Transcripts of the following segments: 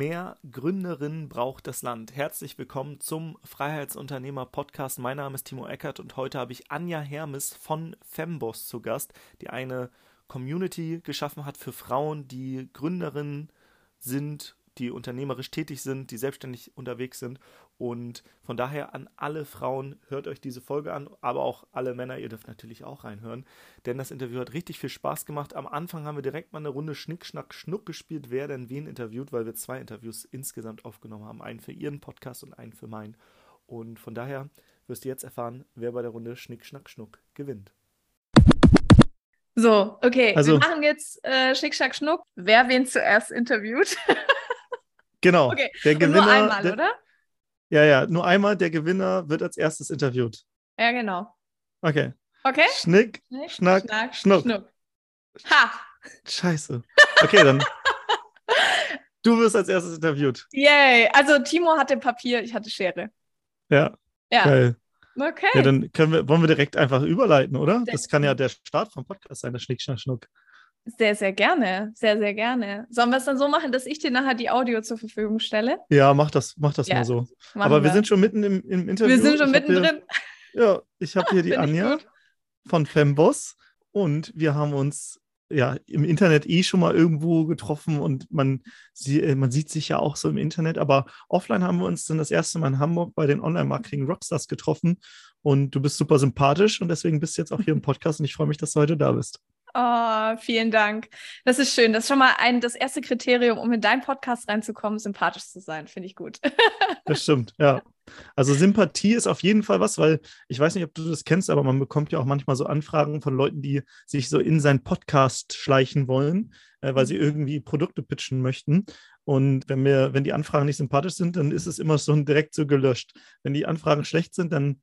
Mehr Gründerinnen braucht das Land. Herzlich willkommen zum Freiheitsunternehmer Podcast. Mein Name ist Timo Eckert und heute habe ich Anja Hermes von Femboss zu Gast, die eine Community geschaffen hat für Frauen, die Gründerinnen sind die unternehmerisch tätig sind, die selbstständig unterwegs sind. Und von daher an alle Frauen, hört euch diese Folge an, aber auch alle Männer, ihr dürft natürlich auch reinhören, denn das Interview hat richtig viel Spaß gemacht. Am Anfang haben wir direkt mal eine Runde Schnick, Schnack, Schnuck gespielt, wer denn wen interviewt, weil wir zwei Interviews insgesamt aufgenommen haben. Einen für ihren Podcast und einen für meinen. Und von daher wirst du jetzt erfahren, wer bei der Runde Schnick, Schnack, Schnuck gewinnt. So, okay. Also, wir machen jetzt äh, Schnick, Schnack, Schnuck. Wer wen zuerst interviewt? Genau. Okay. Der Gewinner, nur einmal, der, oder? Ja, ja, nur einmal. Der Gewinner wird als erstes interviewt. Ja, genau. Okay. Okay. Schnick, Schnick Schnack, Schnack, Schnuck. Schnuck. Ha! Scheiße. Okay, dann. du wirst als erstes interviewt. Yay. Also Timo hatte Papier, ich hatte Schere. Ja. Ja. Geil. Okay. Ja, dann können wir, wollen wir direkt einfach überleiten, oder? Das kann ja der Start vom Podcast sein, der Schnick, Schnack, Schnuck. Sehr, sehr gerne. Sehr, sehr gerne. Sollen wir es dann so machen, dass ich dir nachher die Audio zur Verfügung stelle? Ja, mach das, mach das ja, mal so. Aber wir. wir. sind schon mitten im, im Interview. Wir sind schon mittendrin. ja, ich habe hier die Anja von Femboss und wir haben uns ja im Internet eh schon mal irgendwo getroffen und man, sie, äh, man sieht sich ja auch so im Internet, aber offline haben wir uns dann das erste Mal in Hamburg bei den Online-Marketing Rockstars getroffen und du bist super sympathisch und deswegen bist du jetzt auch hier im Podcast und ich freue mich, dass du heute da bist. Oh, vielen Dank. Das ist schön. Das ist schon mal ein, das erste Kriterium, um in deinen Podcast reinzukommen, sympathisch zu sein. Finde ich gut. das stimmt, ja. Also Sympathie ist auf jeden Fall was, weil ich weiß nicht, ob du das kennst, aber man bekommt ja auch manchmal so Anfragen von Leuten, die sich so in seinen Podcast schleichen wollen, äh, weil sie mhm. irgendwie Produkte pitchen möchten. Und wenn wir, wenn die Anfragen nicht sympathisch sind, dann ist es immer so direkt so gelöscht. Wenn die Anfragen schlecht sind, dann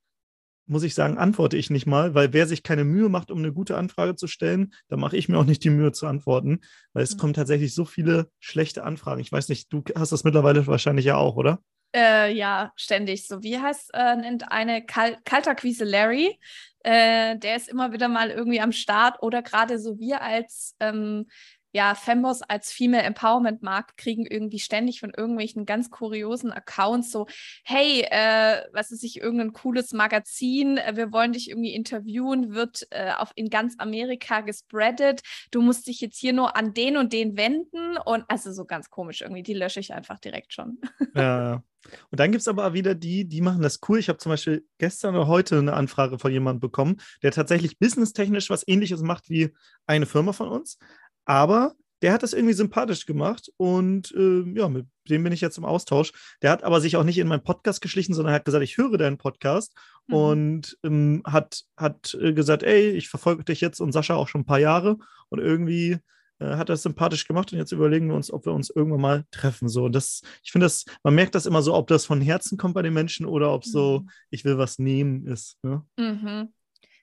muss ich sagen, antworte ich nicht mal, weil wer sich keine Mühe macht, um eine gute Anfrage zu stellen, da mache ich mir auch nicht die Mühe zu antworten, weil es mhm. kommen tatsächlich so viele schlechte Anfragen. Ich weiß nicht, du hast das mittlerweile wahrscheinlich ja auch, oder? Äh, ja, ständig. So wie heißt äh, nennt eine Kal Kalterquise Larry. Äh, der ist immer wieder mal irgendwie am Start oder gerade so wir als ähm, ja, Femboss als Female Empowerment Markt kriegen irgendwie ständig von irgendwelchen ganz kuriosen Accounts so, hey, äh, was ist ich, irgendein cooles Magazin, äh, wir wollen dich irgendwie interviewen, wird äh, auf, in ganz Amerika gespreadet, du musst dich jetzt hier nur an den und den wenden und also so ganz komisch irgendwie, die lösche ich einfach direkt schon. Ja, ja. Und dann gibt es aber wieder die, die machen das cool. Ich habe zum Beispiel gestern oder heute eine Anfrage von jemandem bekommen, der tatsächlich businesstechnisch was ähnliches macht wie eine Firma von uns, aber der hat das irgendwie sympathisch gemacht und äh, ja, mit dem bin ich jetzt im Austausch. Der hat aber sich auch nicht in meinen Podcast geschlichen, sondern hat gesagt, ich höre deinen Podcast mhm. und ähm, hat, hat äh, gesagt, ey, ich verfolge dich jetzt und Sascha auch schon ein paar Jahre und irgendwie äh, hat das sympathisch gemacht und jetzt überlegen wir uns, ob wir uns irgendwann mal treffen. So, das, ich finde das, man merkt das immer so, ob das von Herzen kommt bei den Menschen oder ob mhm. so, ich will was nehmen ist. Ne? Mhm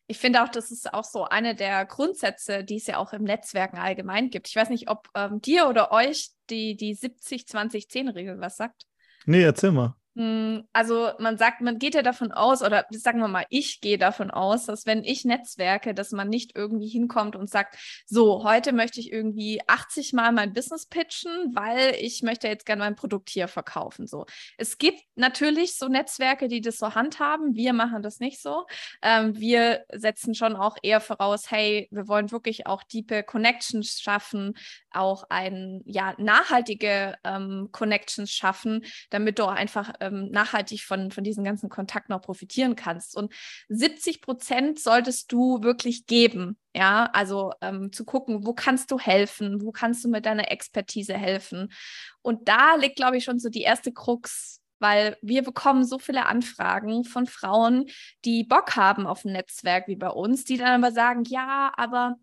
ich finde auch, das ist auch so eine der Grundsätze, die es ja auch im Netzwerken allgemein gibt. Ich weiß nicht, ob ähm, dir oder euch die, die 70-20-10-Regel was sagt. Nee, erzähl mal. Hm, also man sagt, man geht ja davon aus, oder sagen wir mal, ich gehe davon aus, dass wenn ich netzwerke, dass man nicht irgendwie hinkommt und sagt, so, heute möchte ich irgendwie 80 Mal mein Business pitchen, weil ich möchte jetzt gerne mein Produkt hier verkaufen. So. Es gibt natürlich so Netzwerke, die das so handhaben. Wir machen das nicht so. Ähm, wir setzen schon auch eher voraus, hey, wir wollen wirklich auch diepe Connections schaffen, auch ein, ja, nachhaltige ähm, Connections schaffen, damit du auch einfach ähm, nachhaltig von, von diesen ganzen Kontakten auch profitieren kannst. Und 70 Prozent solltest du wirklich geben. Ja, also ähm, zu gucken, wo kannst du helfen, wo kannst du mit deiner Expertise helfen. Und da liegt, glaube ich, schon so die erste Krux weil wir bekommen so viele Anfragen von Frauen, die Bock haben auf ein Netzwerk wie bei uns, die dann aber sagen, ja, aber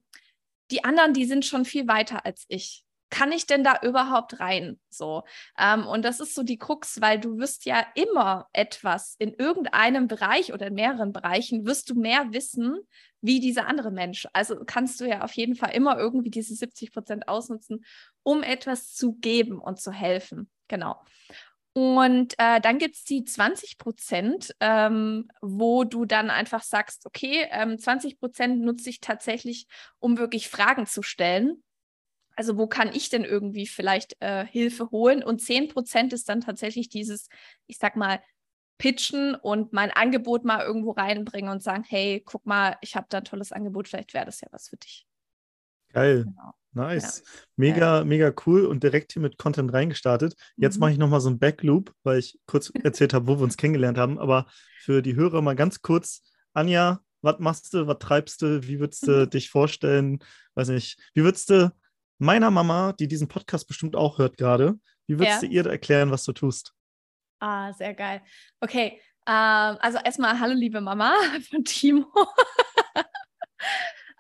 die anderen, die sind schon viel weiter als ich kann ich denn da überhaupt rein? So. Ähm, und das ist so die Krux, weil du wirst ja immer etwas in irgendeinem Bereich oder in mehreren Bereichen wirst du mehr wissen, wie dieser andere Mensch. Also kannst du ja auf jeden Fall immer irgendwie diese 70 Prozent ausnutzen, um etwas zu geben und zu helfen. Genau. Und äh, dann gibt es die 20 Prozent, ähm, wo du dann einfach sagst, okay, ähm, 20 Prozent nutze ich tatsächlich, um wirklich Fragen zu stellen Also wo kann ich denn irgendwie vielleicht äh, Hilfe holen? Und 10 Prozent ist dann tatsächlich dieses, ich sag mal, pitchen und mein Angebot mal irgendwo reinbringen und sagen, hey, guck mal, ich habe da ein tolles Angebot, vielleicht wäre das ja was für dich. Geil. Genau. Nice. Ja. Mega, ja. mega cool und direkt hier mit Content reingestartet. Jetzt mhm. mache ich nochmal so einen Backloop, weil ich kurz erzählt habe, wo wir uns kennengelernt haben. Aber für die Hörer mal ganz kurz, Anja, was machst du, was treibst du, wie würdest du dich vorstellen? Weiß nicht, wie würdest du meiner Mama, die diesen Podcast bestimmt auch hört gerade, wie würdest ja. du ihr erklären, was du tust? Ah, sehr geil. Okay, ähm, also erstmal hallo liebe Mama von Timo.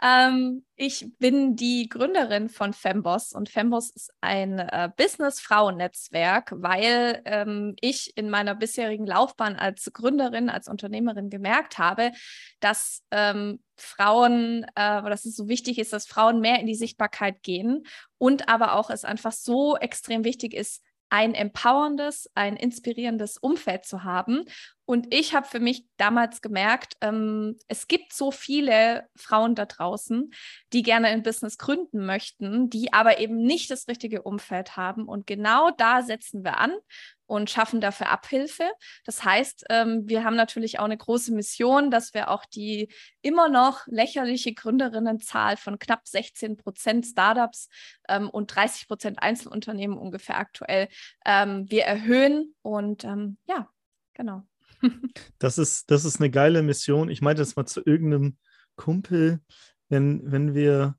Ähm, ich bin die Gründerin von Femboss und Femboss ist ein äh, Business-Frauen-Netzwerk, weil ähm, ich in meiner bisherigen Laufbahn als Gründerin, als Unternehmerin gemerkt habe, dass ähm, Frauen, äh, dass es so wichtig ist, dass Frauen mehr in die Sichtbarkeit gehen und aber auch es einfach so extrem wichtig ist, ein empowerndes, ein inspirierendes Umfeld zu haben. Und ich habe für mich damals gemerkt, ähm, es gibt so viele Frauen da draußen, die gerne ein Business gründen möchten, die aber eben nicht das richtige Umfeld haben. Und genau da setzen wir an und schaffen dafür Abhilfe. Das heißt, ähm, wir haben natürlich auch eine große Mission, dass wir auch die immer noch lächerliche Gründerinnenzahl von knapp 16 Prozent Startups ähm, und 30 Prozent Einzelunternehmen ungefähr aktuell ähm, wir erhöhen. Und ähm, ja, genau. das, ist, das ist eine geile Mission. Ich meinte das mal zu irgendeinem Kumpel, wenn, wenn wir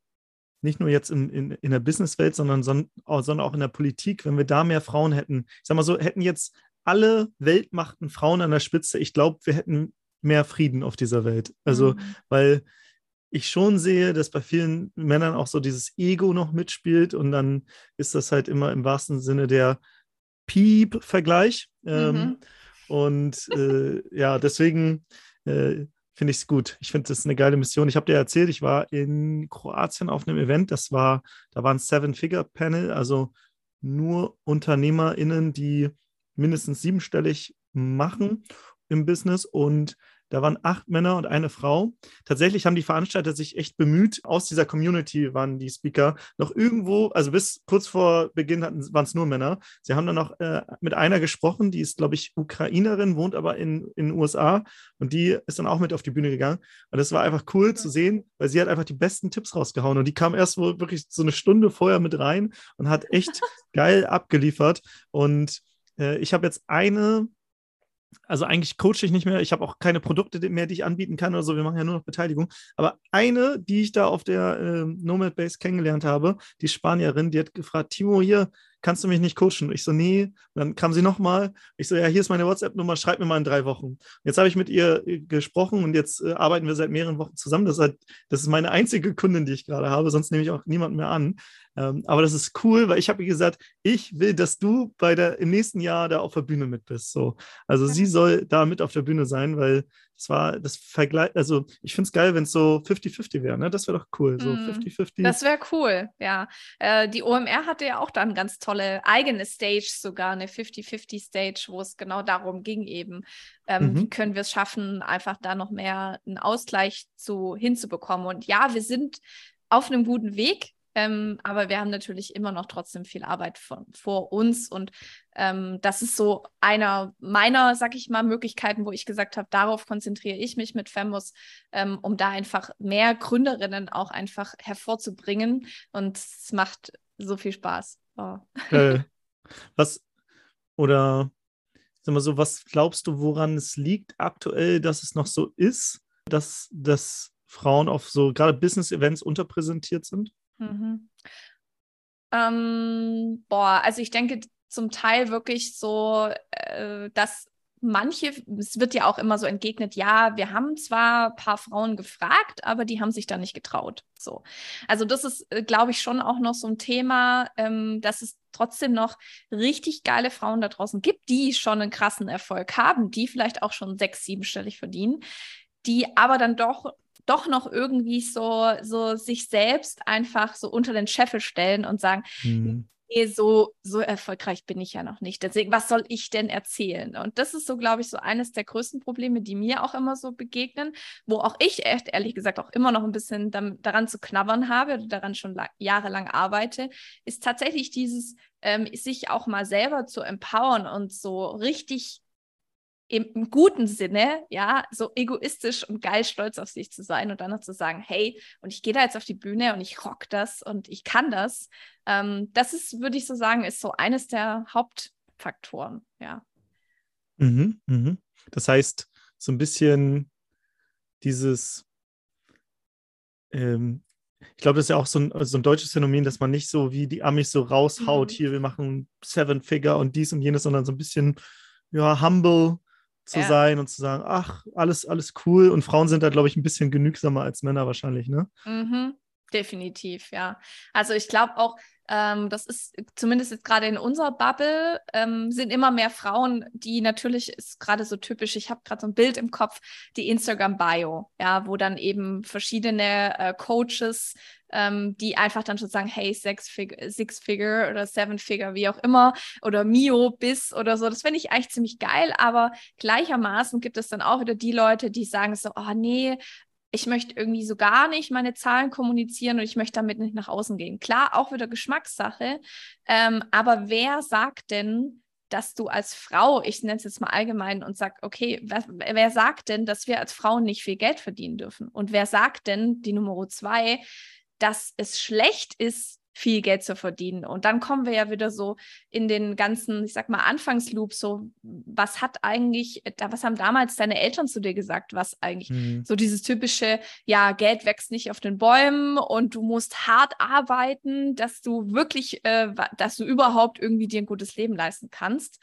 nicht nur jetzt in, in, in der Businesswelt, sondern, sondern auch in der Politik, wenn wir da mehr Frauen hätten. Ich sag mal so, hätten jetzt alle Weltmachten Frauen an der Spitze, ich glaube, wir hätten mehr Frieden auf dieser Welt. Also, mhm. weil ich schon sehe, dass bei vielen Männern auch so dieses Ego noch mitspielt und dann ist das halt immer im wahrsten Sinne der Piep-Vergleich. Ähm, mhm. und äh, ja, deswegen äh, finde ich es gut. Ich finde, das ist eine geile Mission. Ich habe dir erzählt, ich war in Kroatien auf einem Event, das war, da war ein Seven-Figure-Panel, also nur UnternehmerInnen, die mindestens siebenstellig machen im Business und da waren acht Männer und eine Frau. Tatsächlich haben die Veranstalter sich echt bemüht. Aus dieser Community waren die Speaker noch irgendwo, also bis kurz vor Beginn waren es nur Männer. Sie haben dann noch äh, mit einer gesprochen, die ist, glaube ich, Ukrainerin, wohnt aber in, in den USA und die ist dann auch mit auf die Bühne gegangen. Und das war einfach cool zu sehen, weil sie hat einfach die besten Tipps rausgehauen und die kam erst wohl wirklich so eine Stunde vorher mit rein und hat echt geil abgeliefert. Und äh, ich habe jetzt eine also eigentlich coache ich nicht mehr. Ich habe auch keine Produkte mehr, die ich anbieten kann oder so. Wir machen ja nur noch Beteiligung. Aber eine, die ich da auf der äh, Nomad Base kennengelernt habe, die Spanierin, die hat gefragt, Timo, hier, kannst du mich nicht coachen? Ich so, nee. Und dann kam sie nochmal. Ich so, ja, hier ist meine WhatsApp-Nummer, schreib mir mal in drei Wochen. Jetzt habe ich mit ihr äh, gesprochen und jetzt äh, arbeiten wir seit mehreren Wochen zusammen. Das ist, halt, das ist meine einzige Kundin, die ich gerade habe, sonst nehme ich auch niemanden mehr an. Ähm, aber das ist cool, weil ich habe gesagt, ich will, dass du bei der, im nächsten Jahr da auf der Bühne mit bist. So. Also ja. sie soll da mit auf der Bühne sein, weil das war das Vergleich, also ich finde es geil, wenn es so 50-50 wäre, ne? Das wäre doch cool. So 50-50. Mm, das wäre cool, ja. Äh, die OMR hatte ja auch dann ganz tolle eigene Stage, sogar eine 50-50 Stage, wo es genau darum ging, eben, ähm, mhm. wie können wir es schaffen, einfach da noch mehr einen Ausgleich zu hinzubekommen. Und ja, wir sind auf einem guten Weg. Ähm, aber wir haben natürlich immer noch trotzdem viel Arbeit von, vor uns. Und ähm, das ist so einer meiner, sag ich mal, Möglichkeiten, wo ich gesagt habe, darauf konzentriere ich mich mit Femos, ähm, um da einfach mehr Gründerinnen auch einfach hervorzubringen. Und es macht so viel Spaß. Oh. Äh, was oder sag mal so, was glaubst du, woran es liegt aktuell, dass es noch so ist, dass, dass Frauen auf so gerade Business-Events unterpräsentiert sind? Mhm. Ähm, boah, also ich denke zum Teil wirklich so, äh, dass manche, es wird ja auch immer so entgegnet, ja, wir haben zwar ein paar Frauen gefragt, aber die haben sich da nicht getraut. So. Also das ist, äh, glaube ich, schon auch noch so ein Thema, ähm, dass es trotzdem noch richtig geile Frauen da draußen gibt, die schon einen krassen Erfolg haben, die vielleicht auch schon sechs, siebenstellig verdienen, die aber dann doch doch noch irgendwie so, so sich selbst einfach so unter den Scheffel stellen und sagen, mhm. nee, so, so erfolgreich bin ich ja noch nicht. Deswegen, was soll ich denn erzählen? Und das ist so, glaube ich, so eines der größten Probleme, die mir auch immer so begegnen, wo auch ich echt, ehrlich gesagt auch immer noch ein bisschen daran zu knabbern habe oder daran schon jahrelang arbeite, ist tatsächlich dieses, ähm, sich auch mal selber zu empowern und so richtig im, guten Sinne, ja, so egoistisch und geil stolz auf sich zu sein und dann noch zu sagen, hey, und ich gehe da jetzt auf die Bühne und ich rock das und ich kann das. Ähm, das ist, würde ich so sagen, ist so eines der Hauptfaktoren, ja. Mhm, mhm. Das heißt, so ein bisschen dieses, ähm, ich glaube, das ist ja auch so ein, so ein deutsches Phänomen, dass man nicht so wie die Amis so raushaut, mhm. hier, wir machen Seven Figure und dies und jenes, sondern so ein bisschen, ja, humble zu ja. sein und zu sagen, ach, alles, alles cool. Und Frauen sind da, glaube ich, ein bisschen genügsamer als Männer wahrscheinlich, ne? Mhm. Definitiv, ja. Also ich glaube auch, ähm, das ist zumindest jetzt gerade in unserer Bubble, ähm, sind immer mehr Frauen, die natürlich ist gerade so typisch, ich habe gerade so ein Bild im Kopf, die Instagram-Bio, ja, wo dann eben verschiedene äh, Coaches, ähm, die einfach dann schon sagen, hey, Six, Fig Six Figure oder Seven Figure, wie auch immer, oder Mio, Bis oder so, das finde ich eigentlich ziemlich geil, aber gleichermaßen gibt es dann auch wieder die Leute, die sagen so, oh nee, ich möchte irgendwie so gar nicht meine Zahlen kommunizieren und ich möchte damit nicht nach außen gehen. Klar, auch wieder Geschmackssache, ähm, aber wer sagt denn, dass du als Frau, ich nenne es jetzt mal allgemein und sag, okay, wer, wer, sagt denn, dass wir als Frauen nicht viel Geld verdienen dürfen? Und wer sagt denn, die Nummer zwei, dass es schlecht ist, viel Geld zu verdienen. Und dann kommen wir ja wieder so in den ganzen, ich sag mal, Anfangsloop, so, was hat eigentlich, was haben damals deine Eltern zu dir gesagt, was eigentlich mhm. so dieses typische, ja, Geld wächst nicht auf den Bäumen und du musst hart arbeiten, dass du wirklich, äh, dass du überhaupt irgendwie dir ein gutes Leben leisten kannst.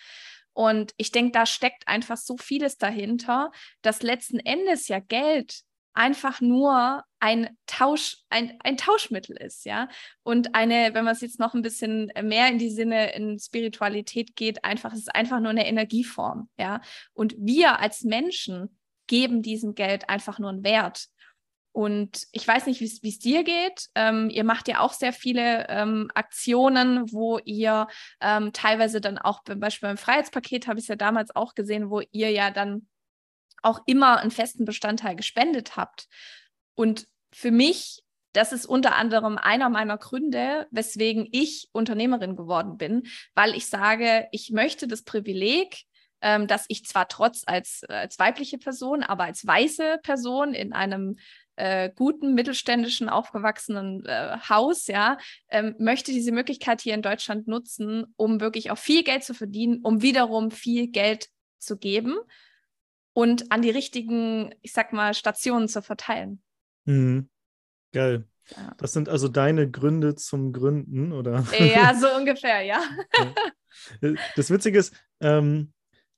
Und ich denke, da steckt einfach so vieles dahinter, dass letzten Endes ja Geld einfach nur ein Tausch, ein, ein Tauschmittel ist, ja. Und eine, wenn man es jetzt noch ein bisschen mehr in die Sinne in Spiritualität geht, einfach, es ist einfach nur eine Energieform, ja. Und wir als Menschen geben diesem Geld einfach nur einen Wert. Und ich weiß nicht, wie es dir geht. Ähm, ihr macht ja auch sehr viele ähm, Aktionen, wo ihr ähm, teilweise dann auch, zum Beispiel beim Freiheitspaket habe ich es ja damals auch gesehen, wo ihr ja dann auch immer einen festen Bestandteil gespendet habt. Und für mich, das ist unter anderem einer meiner Gründe, weswegen ich Unternehmerin geworden bin, weil ich sage, ich möchte das Privileg, ähm, dass ich zwar trotz als, als weibliche Person, aber als weiße Person in einem äh, guten mittelständischen aufgewachsenen äh, Haus, ja, ähm, möchte diese Möglichkeit hier in Deutschland nutzen, um wirklich auch viel Geld zu verdienen, um wiederum viel Geld zu geben und an die richtigen, ich sag mal, Stationen zu verteilen. Mhm. Geil. Ja. Das sind also deine Gründe zum Gründen, oder? Ja, so ungefähr, ja. Das Witzige ist, ähm,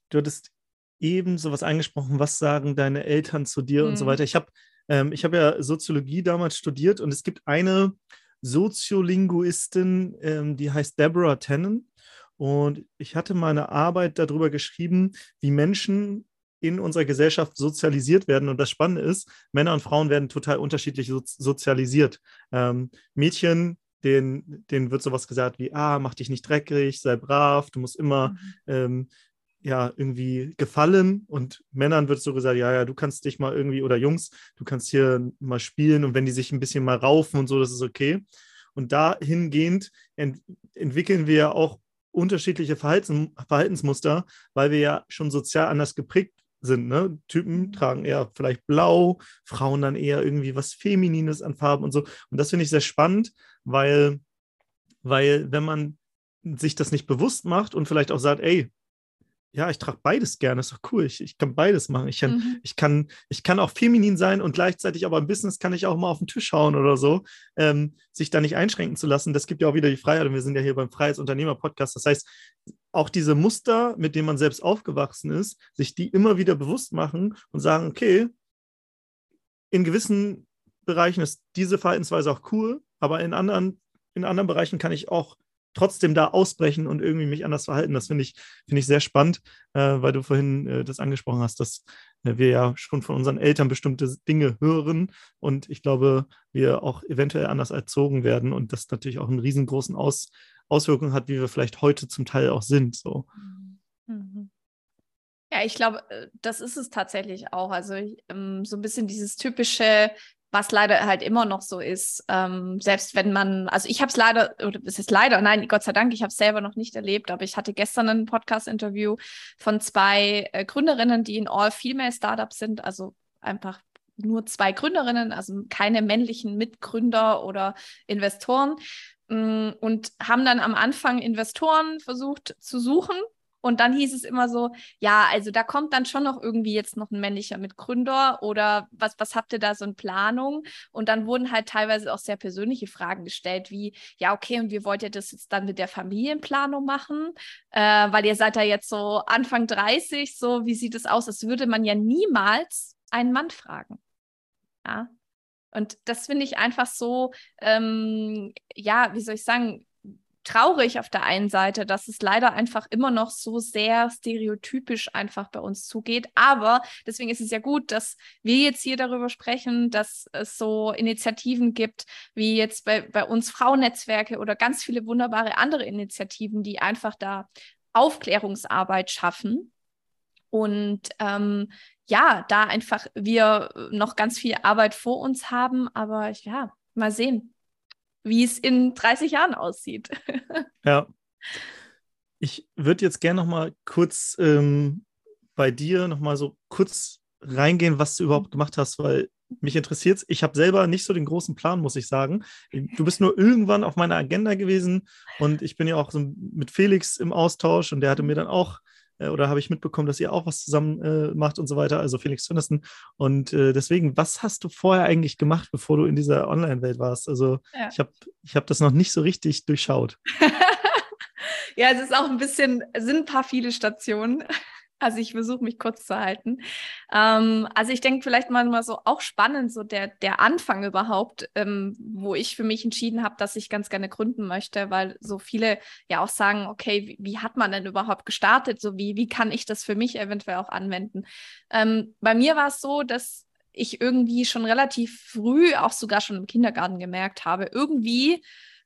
du hattest eben sowas angesprochen, was sagen deine Eltern zu dir mhm. und so mhm. weiter. Ich habe ähm, hab ja Soziologie damals studiert und es gibt eine Soziolinguistin, ähm, die heißt Deborah Tannen. Und ich hatte mal eine Arbeit darüber geschrieben, wie Menschen in unserer Gesellschaft sozialisiert werden. Und das Spannende ist, Männer und Frauen werden total unterschiedlich so sozialisiert. Ähm, Mädchen, denen, denen wird sowas gesagt wie, ah, mach dich nicht dreckig, sei brav, du musst immer mhm. ähm, ja, irgendwie gefallen. Und Männern wird so gesagt, ja, ja, du kannst dich mal irgendwie, oder Jungs, du kannst hier mal spielen und wenn die sich ein bisschen mal raufen und so, das ist okay. Und dahingehend ent entwickeln wir auch unterschiedliche Verhaltens Verhaltensmuster, weil wir ja schon sozial anders geprägt sind. Ne? Typen mhm. tragen eher vielleicht blau, Frauen dann eher irgendwie was Feminines an Farben und so. Und das finde ich sehr spannend, weil, weil wenn man sich das nicht bewusst macht und vielleicht auch sagt, ey, ja, ich trage beides gerne, ist doch cool. Ich, ich kann beides machen. Ich kann, mhm. ich, kann, ich kann auch feminin sein und gleichzeitig aber im Business kann ich auch mal auf den Tisch hauen oder so. Ähm, sich da nicht einschränken zu lassen, das gibt ja auch wieder die Freiheit. Und wir sind ja hier beim Freiheitsunternehmer-Podcast. Das heißt, auch diese Muster, mit denen man selbst aufgewachsen ist, sich die immer wieder bewusst machen und sagen, okay, in gewissen Bereichen ist diese Verhaltensweise auch cool, aber in anderen, in anderen Bereichen kann ich auch trotzdem da ausbrechen und irgendwie mich anders verhalten. Das finde ich, finde ich sehr spannend, äh, weil du vorhin äh, das angesprochen hast, dass äh, wir ja schon von unseren Eltern bestimmte Dinge hören und ich glaube, wir auch eventuell anders erzogen werden und das natürlich auch einen riesengroßen Aus, Auswirkungen hat, wie wir vielleicht heute zum Teil auch sind. So. Mhm. Ja, ich glaube, äh, das ist es tatsächlich auch. Also ähm, so ein bisschen dieses typische, was leider halt immer noch so ist, ähm, selbst wenn man, also ich habe es leider, oder es ist leider, nein, Gott sei Dank, ich habe es selber noch nicht erlebt, aber ich hatte gestern ein Podcast-Interview von zwei äh, Gründerinnen, die in All-Female-Startups sind, also einfach nur zwei Gründerinnen, also keine männlichen Mitgründer oder Investoren mm, und haben dann am Anfang Investoren versucht zu suchen und dann hieß es immer so, ja, also da kommt dann schon noch irgendwie jetzt noch ein männlicher Mitgründer oder was, was habt ihr da so in Planung? Und dann wurden halt teilweise auch sehr persönliche Fragen gestellt, wie, ja, okay, und wie wollt ihr das jetzt dann mit der Familienplanung machen? Äh, weil ihr seid da jetzt so Anfang 30, so, wie sieht es aus? Das würde man ja niemals einen Mann fragen. Ja. Und das finde ich einfach so, ähm, ja, wie soll ich sagen, traurig auf der einen Seite, dass es leider einfach immer noch so sehr stereotypisch einfach bei uns zugeht. Aber deswegen ist es ja gut, dass wir jetzt hier darüber sprechen, dass es so Initiativen gibt, wie jetzt bei, bei uns Frauennetzwerke oder ganz viele wunderbare andere Initiativen, die einfach da Aufklärungsarbeit schaffen. Und ähm, ja, da einfach wir noch ganz viel Arbeit vor uns haben, aber ja, mal sehen wie es in 30 Jahren aussieht. ja. Ich würde jetzt gerne noch mal kurz ähm, bei dir noch mal so kurz reingehen, was du überhaupt gemacht hast, weil mich interessiert es. Ich habe selber nicht so den großen Plan, muss ich sagen. Du bist nur irgendwann auf meiner Agenda gewesen und ich bin ja auch so mit Felix im Austausch und der hatte mir dann auch äh, oder habe ich mitbekommen, dass ihr auch was zusammen äh, macht und so weiter, also Felix Finderson. Und äh, deswegen, was hast du vorher eigentlich gemacht, bevor du in dieser Online-Welt warst? Also ja. ich habe ich hab das noch nicht so richtig durchschaut. ja, es ist auch ein bisschen, sind ein paar viele Stationen. Also ich versuche mich kurz zu halten. Ähm, also ich denke vielleicht mal so auch spannend, so der, der Anfang überhaupt, ähm, wo ich für mich entschieden habe, dass ich ganz gerne gründen möchte, weil so viele ja auch sagen, okay, wie, wie hat man denn überhaupt gestartet? So wie, wie kann ich das für mich eventuell auch anwenden? Ähm, bei mir war es so, dass ich irgendwie schon relativ früh, auch sogar schon im Kindergarten gemerkt habe, irgendwie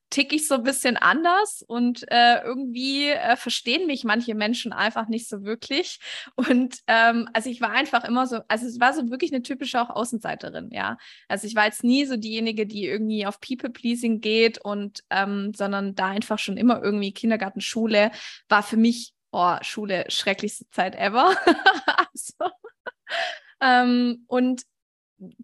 ticke ich so ein bisschen anders und äh, irgendwie äh, verstehen mich manche Menschen einfach nicht so wirklich. Und ähm, also ich war einfach immer so, also es war so wirklich eine typische auch Außenseiterin, ja. Also ich war jetzt nie so diejenige, die irgendwie auf People-Pleasing geht und ähm, sondern da einfach schon immer irgendwie Kindergarten, Schule war für mich, oh, Schule, schrecklichste Zeit ever. also, ähm, und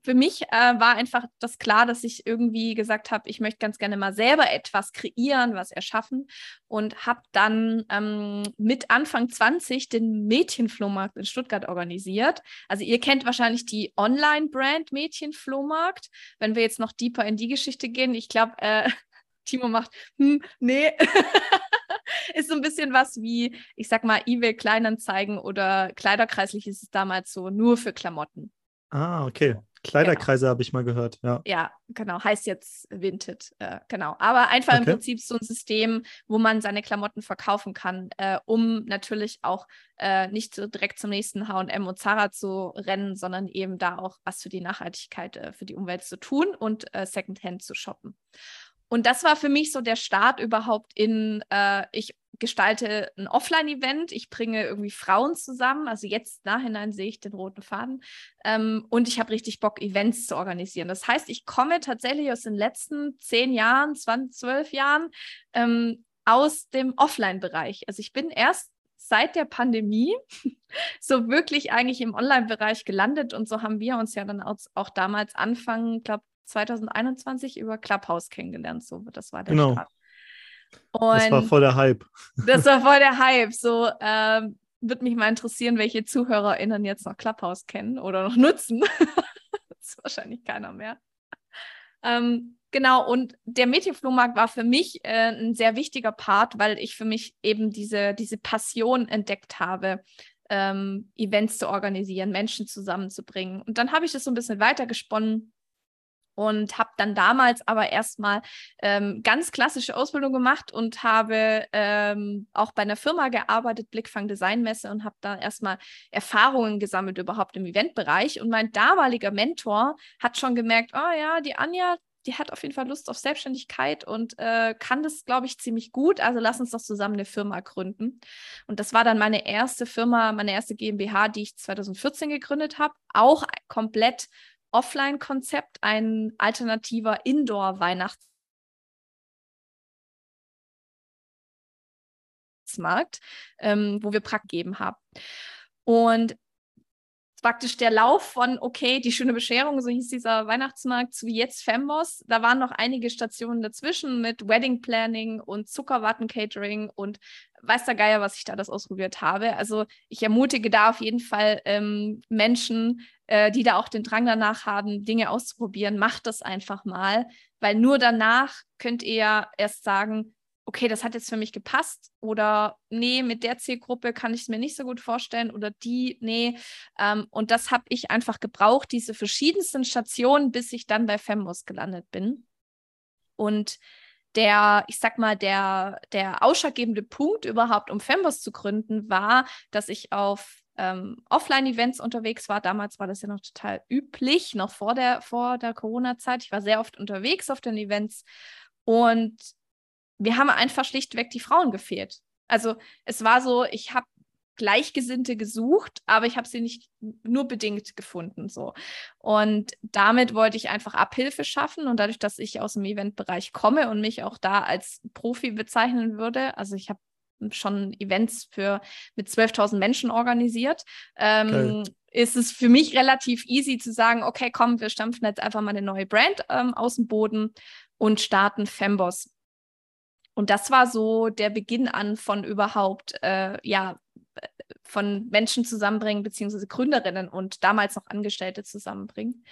für mich äh, war einfach das klar, dass ich irgendwie gesagt habe, ich möchte ganz gerne mal selber etwas kreieren, was erschaffen und habe dann ähm, mit Anfang 20 den Mädchenflohmarkt in Stuttgart organisiert. Also ihr kennt wahrscheinlich die Online-Brand Mädchenflohmarkt. Wenn wir jetzt noch deeper in die Geschichte gehen, ich glaube, äh, Timo macht, hm, nee. ist so ein bisschen was wie, ich sag mal, eBay Kleinanzeigen oder Kleiderkreislich ist es damals so, nur für Klamotten. Ah, okay. Kleiderkreise genau. habe ich mal gehört, ja. Ja, genau. Heißt jetzt Vinted, äh, genau. Aber einfach okay. im Prinzip so ein System, wo man seine Klamotten verkaufen kann, äh, um natürlich auch äh, nicht so direkt zum nächsten H&M und Zara zu rennen, sondern eben da auch was für die Nachhaltigkeit, äh, für die Umwelt zu tun und äh, Secondhand zu shoppen. Und das war für mich so der Start überhaupt in, äh, ich gestalte ein Offline-Event, ich bringe irgendwie Frauen zusammen, also jetzt nachhinein sehe ich den roten Faden ähm, und ich habe richtig Bock, Events zu organisieren. Das heißt, ich komme tatsächlich aus den letzten zehn Jahren, 20, zwölf Jahren ähm, aus dem Offline-Bereich. Also ich bin erst seit der Pandemie so wirklich eigentlich im Online-Bereich gelandet und so haben wir uns ja dann auch, auch damals Anfang, glaube 2021 über Clubhouse kennengelernt. So, das war der genau. Start. Und das war voll der Hype. Das war voll der Hype. So ähm, würde mich mal interessieren, welche ZuhörerInnen jetzt noch Clubhouse kennen oder noch nutzen. das ist wahrscheinlich keiner mehr. Ähm, genau, und der Mädchenflohmarkt war für mich äh, ein sehr wichtiger Part, weil ich für mich eben diese, diese Passion entdeckt habe, ähm, Events zu organisieren, Menschen zusammenzubringen. Und dann habe ich das so ein bisschen weitergesponnen und habe dann damals aber erstmal ähm, ganz klassische Ausbildung gemacht und habe ähm, auch bei einer Firma gearbeitet, Blickfang Designmesse und habe da erstmal Erfahrungen gesammelt überhaupt im Eventbereich und mein damaliger Mentor hat schon gemerkt, oh ja, die Anja, die hat auf jeden Fall Lust auf Selbstständigkeit und äh, kann das, glaube ich, ziemlich gut. Also lass uns doch zusammen eine Firma gründen. Und das war dann meine erste Firma, meine erste GmbH, die ich 2014 gegründet habe. Auch komplett Offline-Konzept, ein alternativer Indoor-Weihnachts Weihnachtsmarkt, ähm, wo wir Prakt gegeben haben. Und praktisch der Lauf von, okay, die schöne Bescherung, so hieß dieser Weihnachtsmarkt, wie jetzt Fembos. Da waren noch einige Stationen dazwischen mit Wedding Planning und Zuckerwatten Catering und weiß der Geier, was ich da das ausprobiert habe. Also ich ermutige da auf jeden Fall ähm, Menschen, äh, die da auch den Drang danach haben, Dinge auszuprobieren, macht das einfach mal, weil nur danach könnt ihr erst sagen, okay, das hat jetzt für mich gepasst oder nee, mit der Zielgruppe kann ich es mir nicht so gut vorstellen oder die, nee. Ähm, und das habe ich einfach gebraucht, diese verschiedensten Stationen, bis ich dann bei Fembus gelandet bin. Und der, ich sag mal, der, der ausschlaggebende Punkt überhaupt, um Fembus zu gründen, war, dass ich auf ähm, Offline-Events unterwegs war. Damals war das ja noch total üblich, noch vor der, vor der Corona-Zeit. Ich war sehr oft unterwegs auf den Events und wir haben einfach schlichtweg die Frauen gefehlt. Also es war so, ich habe Gleichgesinnte gesucht, aber ich habe sie nicht nur bedingt gefunden. So. Und damit wollte ich einfach Abhilfe schaffen. Und dadurch, dass ich aus dem Eventbereich komme und mich auch da als Profi bezeichnen würde, also ich habe schon Events für mit 12.000 Menschen organisiert, ähm, ist es für mich relativ easy zu sagen, okay, komm, wir stampfen jetzt einfach mal eine neue Brand ähm, aus dem Boden und starten Femboss. Und das war so der Beginn an von überhaupt, äh, ja, von Menschen zusammenbringen, beziehungsweise Gründerinnen und damals noch Angestellte zusammenbringen.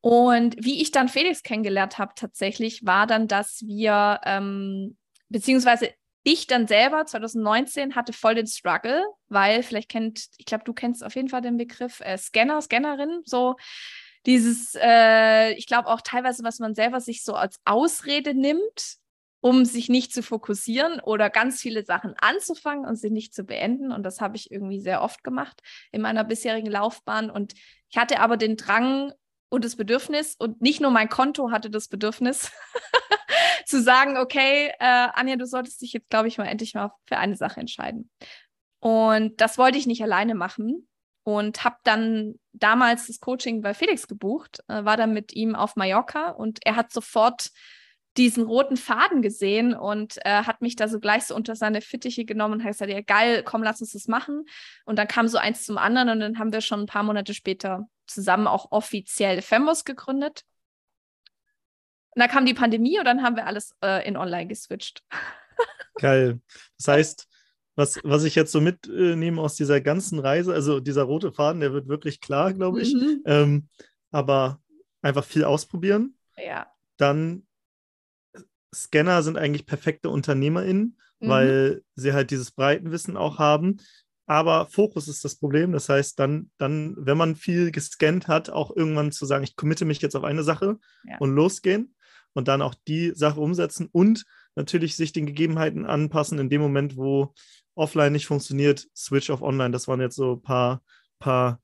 Und wie ich dann Felix kennengelernt habe, tatsächlich, war dann, dass wir, ähm, beziehungsweise ich dann selber 2019 hatte voll den Struggle, weil vielleicht kennt, ich glaube, du kennst auf jeden Fall den Begriff äh, Scanner, Scannerin, so dieses, äh, ich glaube auch teilweise, was man selber sich so als Ausrede nimmt, um sich nicht zu fokussieren oder ganz viele Sachen anzufangen und sie nicht zu beenden. Und das habe ich irgendwie sehr oft gemacht in meiner bisherigen Laufbahn. Und ich hatte aber den Drang und das Bedürfnis, und nicht nur mein Konto hatte das Bedürfnis, zu sagen, okay, äh, Anja, du solltest dich jetzt, glaube ich, mal endlich mal für eine Sache entscheiden. Und das wollte ich nicht alleine machen und habe dann damals das Coaching bei Felix gebucht, äh, war dann mit ihm auf Mallorca und er hat sofort diesen roten Faden gesehen und äh, hat mich da so gleich so unter seine Fittiche genommen und hat gesagt, ja geil, komm, lass uns das machen. Und dann kam so eins zum anderen und dann haben wir schon ein paar Monate später zusammen auch offiziell Fembos gegründet. Und dann kam die Pandemie und dann haben wir alles äh, in Online geswitcht. Geil. Das heißt, was, was ich jetzt so mitnehme aus dieser ganzen Reise, also dieser rote Faden, der wird wirklich klar, glaube ich. Mhm. Ähm, aber einfach viel ausprobieren. Ja. Dann Scanner sind eigentlich perfekte UnternehmerInnen, mhm. weil sie halt dieses Breitenwissen auch haben. Aber Fokus ist das Problem. Das heißt, dann, dann, wenn man viel gescannt hat, auch irgendwann zu sagen, ich committe mich jetzt auf eine Sache ja. und losgehen und dann auch die Sache umsetzen und natürlich sich den Gegebenheiten anpassen in dem Moment, wo offline nicht funktioniert, switch auf online. Das waren jetzt so ein paar, paar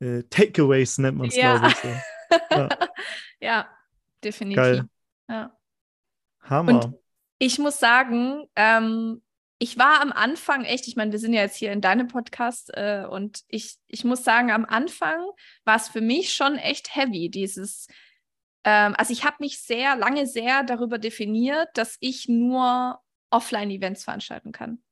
äh, Takeaways, nennt man es, ja. glaube ich. So. Ja. ja. definitiv. Geil. Ja. Hammer. Und ich muss sagen, ähm, ich war am Anfang echt, ich meine, wir sind ja jetzt hier in deinem Podcast äh, und ich, ich muss sagen, am Anfang war es für mich schon echt heavy, dieses, ähm, also ich habe mich sehr lange sehr darüber definiert, dass ich nur Offline-Events veranstalten kann.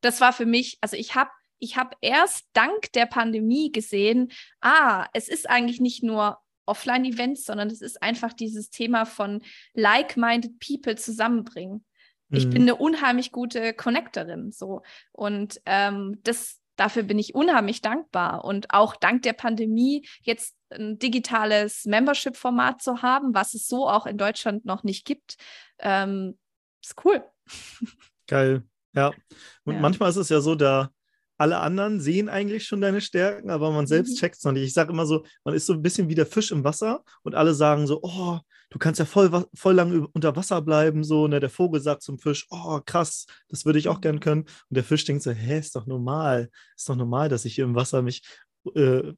Das war für mich, also ich habe ich habe erst dank der Pandemie gesehen, ah, es ist eigentlich nicht nur Offline-Events, sondern es ist einfach dieses Thema von like-minded people zusammenbringen. Mhm. Ich bin eine unheimlich gute Connectorin, so. Und ähm, das, dafür bin ich unheimlich dankbar. Und auch dank der Pandemie jetzt ein digitales Membership-Format zu haben, was es so auch in Deutschland noch nicht gibt, ähm, ist cool. Geil. Ja. Und ja. manchmal ist es ja so, da alle anderen sehen eigentlich schon deine Stärken, aber man selbst mhm. checkt es noch nicht. Ich sage immer so, man ist so ein bisschen wie der Fisch im Wasser und alle sagen so, oh, du kannst ja voll, voll lange unter Wasser bleiben, so, ne? Der Vogel sagt zum Fisch, oh, krass, das würde ich auch gern können. Und der Fisch denkt so, hä, ist doch normal, ist doch normal, dass ich hier im Wasser mich, äh,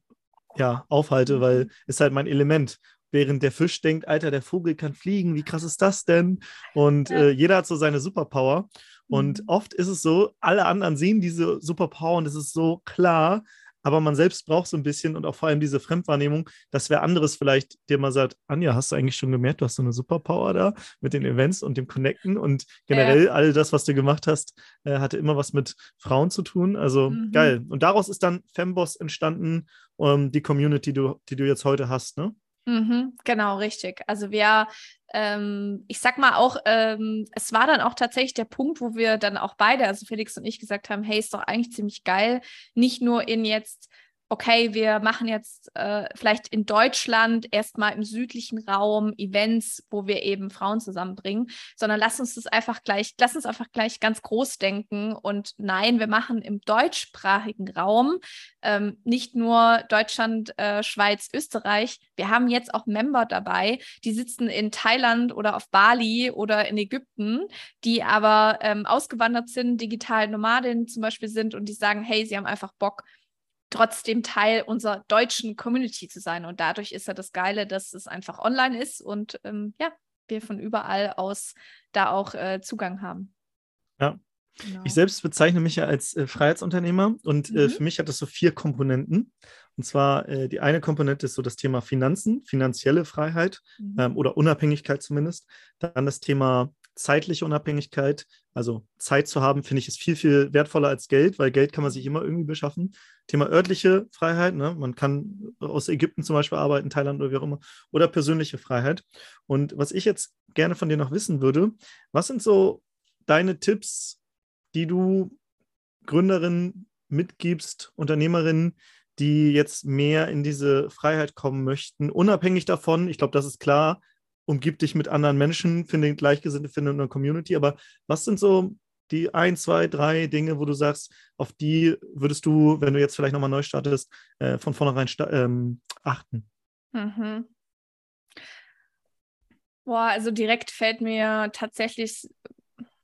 ja, aufhalte, weil ist halt mein Element. während der Fisch denkt, Alter, der Vogel kann fliegen, wie krass ist das denn? Und äh, jeder hat so seine Superpower. Und mhm. oft ist es so, alle anderen sehen diese Superpower und es ist so klar, aber man selbst braucht so ein bisschen und auch vor allem diese Fremdwahrnehmung, dass wer anderes vielleicht dir mal sagt, Anja, hast du eigentlich schon gemerkt, du hast so eine Superpower da mit den Events und dem Connecten und generell ja. all das, was du gemacht hast, äh, hatte immer was mit Frauen zu tun. Also mhm. geil. Und daraus ist dann Femboss entstanden, um, ähm, die Community, du, die du jetzt heute hast, ne? Mhm, genau, richtig. Also wir, ähm, ich sag mal auch, ähm, es war dann auch tatsächlich der Punkt, wo wir dann auch beide, also Felix und ich, gesagt haben, hey, ist doch eigentlich ziemlich geil, nicht nur in jetzt okay, wir machen jetzt äh, vielleicht in Deutschland erstmal im südlichen Raum Events, wo wir eben Frauen zusammenbringen, sondern lass uns das einfach gleich, lass uns einfach gleich ganz groß denken und nein, wir machen im deutschsprachigen Raum ähm, nicht nur Deutschland, äh, Schweiz, Österreich, wir haben jetzt auch Member dabei, die sitzen in Thailand oder auf Bali oder in Ägypten, die aber ähm, ausgewandert sind, digital Nomadinnen zum Beispiel sind und die sagen, hey, sie haben einfach Bock, trotzdem Teil unserer deutschen Community zu sein. Und dadurch ist ja das Geile, dass es einfach online ist und ähm, ja, wir von überall aus da auch äh, Zugang haben. Ja. Genau. Ich selbst bezeichne mich ja als äh, Freiheitsunternehmer und äh, mhm. äh, für mich hat das so vier Komponenten. Und zwar äh, die eine Komponente ist so das Thema Finanzen, finanzielle Freiheit mhm. ähm, oder Unabhängigkeit zumindest. Dann das Thema zeitliche Unabhängigkeit, also Zeit zu haben, finde ich, ist viel, viel wertvoller als Geld, weil Geld kann man sich immer irgendwie beschaffen. Thema örtliche Freiheit, ne? man kann aus Ägypten zum Beispiel arbeiten, Thailand oder wie auch immer, oder persönliche Freiheit. Und was ich jetzt gerne von dir noch wissen würde, was sind so deine Tipps, die du Gründerinnen mitgibst, Unternehmerinnen, die jetzt mehr in diese Freiheit kommen möchten, unabhängig davon, ich glaube, das ist klar, umgib dich mit anderen Menschen, finde Gleichgesinnte, finde eine Community. Aber was sind so die ein, zwei, drei Dinge, wo du sagst, auf die würdest du, wenn du jetzt vielleicht nochmal neu startest, äh, von vornherein ähm, achten? Mhm. Boah, also direkt fällt mir tatsächlich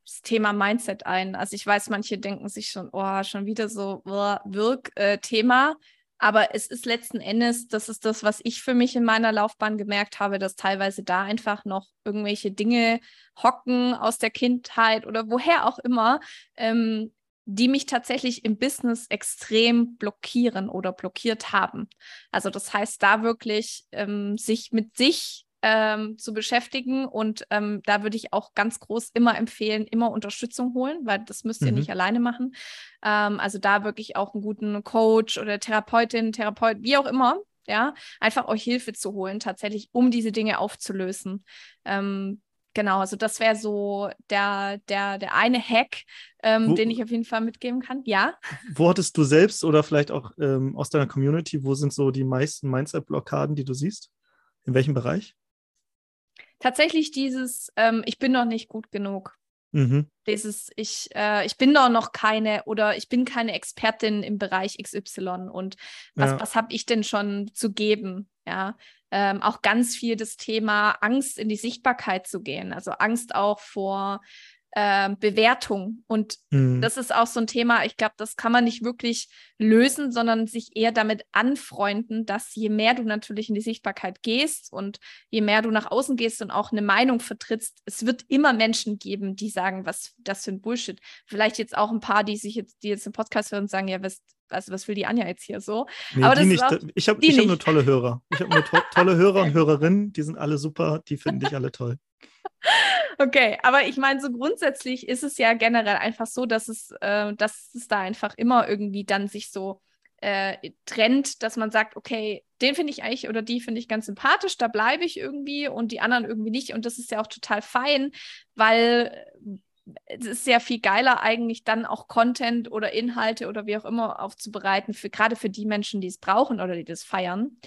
das Thema Mindset ein. Also ich weiß, manche denken sich schon, oh, schon wieder so Wirk-Thema. Äh, aber es ist letzten Endes, das ist das, was ich für mich in meiner Laufbahn gemerkt habe, dass teilweise da einfach noch irgendwelche Dinge hocken aus der Kindheit oder woher auch immer, ähm, die mich tatsächlich im Business extrem blockieren oder blockiert haben. Also das heißt, da wirklich ähm, sich mit sich ähm, zu beschäftigen. Und ähm, da würde ich auch ganz groß immer empfehlen, immer Unterstützung holen, weil das müsst ihr mhm. nicht alleine machen. Ähm, also da wirklich auch einen guten Coach oder Therapeutin, Therapeut, wie auch immer, ja, einfach euch Hilfe zu holen, tatsächlich, um diese Dinge aufzulösen. Ähm, genau, also das wäre so der, der, der eine Hack, ähm, wo, den ich auf jeden Fall mitgeben kann. Ja. Wo hattest du selbst oder vielleicht auch ähm, aus deiner Community, wo sind so die meisten Mindset-Blockaden, die du siehst? In welchem Bereich? Tatsächlich dieses, ähm, ich bin noch nicht gut genug. Mhm. Dieses, ich, äh, ich bin doch noch keine oder ich bin keine Expertin im Bereich XY und was, ja. was habe ich denn schon zu geben? Ja, ähm, auch ganz viel das Thema Angst in die Sichtbarkeit zu gehen, also Angst auch vor äh, Bewertung. Und mhm. das ist auch so ein Thema, ich glaube, das kann man nicht wirklich lösen, sondern sich eher damit anfreunden, dass je mehr du natürlich in die Sichtbarkeit gehst und je mehr du nach außen gehst und auch eine Meinung vertrittst, es wird immer Menschen geben, die sagen, was das für ein Bullshit. Vielleicht jetzt auch ein paar, die sich jetzt, die jetzt den Podcast hören und sagen, ja, was, also was will die Anja jetzt hier so? Nee, Aber das nicht. Auch, ich habe hab nur tolle Hörer. Ich habe nur to tolle Hörer und Hörerinnen, die sind alle super, die finden dich alle toll. Okay, aber ich meine, so grundsätzlich ist es ja generell einfach so, dass es, äh, dass es da einfach immer irgendwie dann sich so äh, trennt, dass man sagt, okay, den finde ich eigentlich oder die finde ich ganz sympathisch, da bleibe ich irgendwie und die anderen irgendwie nicht. Und das ist ja auch total fein, weil es ist sehr viel geiler, eigentlich dann auch Content oder Inhalte oder wie auch immer aufzubereiten, für gerade für die Menschen, die es brauchen oder die das feiern.